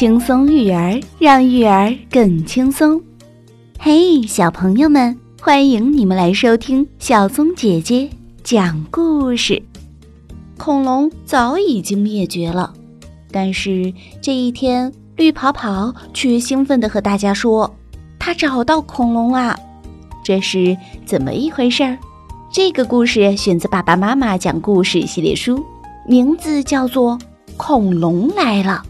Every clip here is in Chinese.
轻松育儿，让育儿更轻松。嘿，小朋友们，欢迎你们来收听小松姐姐讲故事。恐龙早已经灭绝了，但是这一天，绿跑跑却兴奋地和大家说：“他找到恐龙啊！”这是怎么一回事儿？这个故事选自《爸爸妈妈讲故事》系列书，名字叫做《恐龙来了》。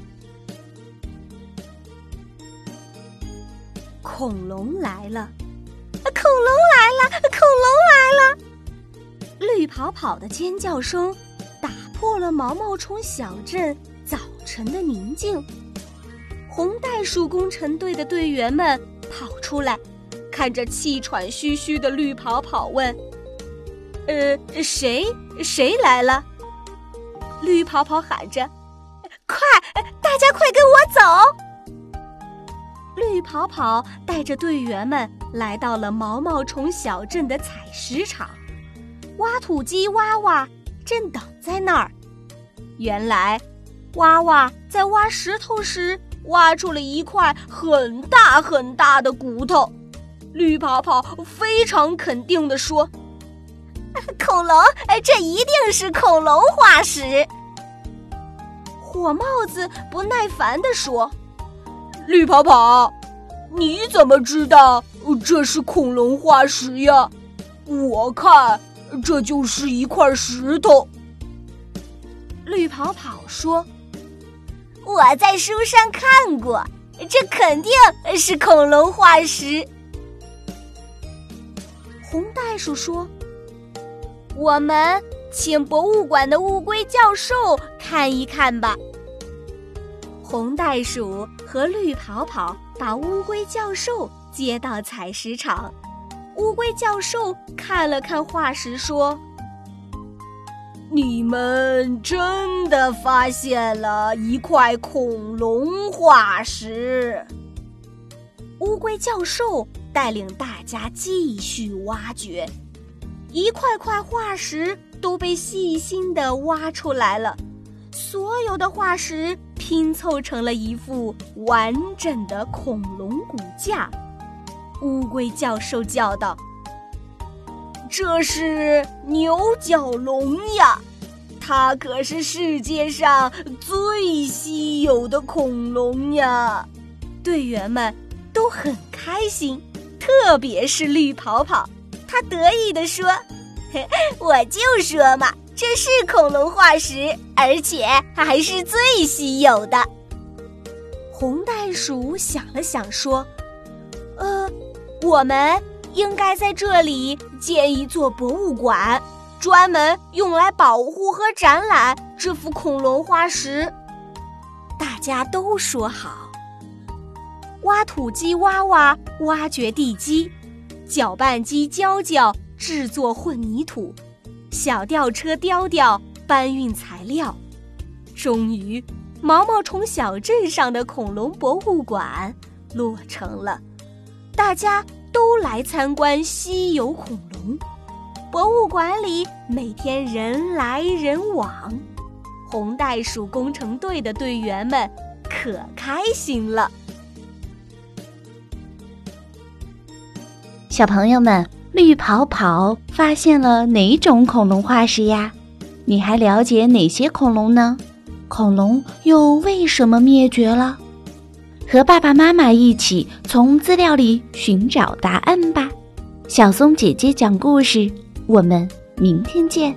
恐龙来了！恐龙来了！恐龙来了！绿跑跑的尖叫声打破了毛毛虫小镇早晨的宁静。红袋鼠工程队的队员们跑出来，看着气喘吁吁的绿跑跑，问：“呃，谁？谁来了？”绿跑跑喊着：“快，大家快跟我走！”绿跑跑带着队员们来到了毛毛虫小镇的采石场，挖土机娃娃正等在那儿。原来，娃娃在挖石头时挖出了一块很大很大的骨头。绿跑跑非常肯定地说：“恐龙，这一定是恐龙化石。”火帽子不耐烦地说。绿跑跑，你怎么知道这是恐龙化石呀？我看这就是一块石头。绿跑跑说：“我在书上看过，这肯定是恐龙化石。”红袋鼠说：“我们请博物馆的乌龟教授看一看吧。”红袋鼠和绿跑跑把乌龟教授接到采石场。乌龟教授看了看化石，说：“你们真的发现了一块恐龙化石。”乌龟教授带领大家继续挖掘，一块块化石都被细心的挖出来了。所有的化石拼凑成了一副完整的恐龙骨架。乌龟教授叫道：“这是牛角龙呀，它可是世界上最稀有的恐龙呀！”队员们都很开心，特别是绿跑跑，他得意地说：“ 我就说嘛。”这是恐龙化石，而且还是最稀有的。红袋鼠想了想，说：“呃，我们应该在这里建一座博物馆，专门用来保护和展览这幅恐龙化石。”大家都说好。挖土机挖挖挖掘地基，搅拌机娇娇制作混凝土。小吊车吊吊搬运材料，终于，毛毛虫小镇上的恐龙博物馆落成了。大家都来参观稀有恐龙。博物馆里每天人来人往，红袋鼠工程队的队员们可开心了。小朋友们。绿跑跑发现了哪种恐龙化石呀？你还了解哪些恐龙呢？恐龙又为什么灭绝了？和爸爸妈妈一起从资料里寻找答案吧。小松姐姐讲故事，我们明天见。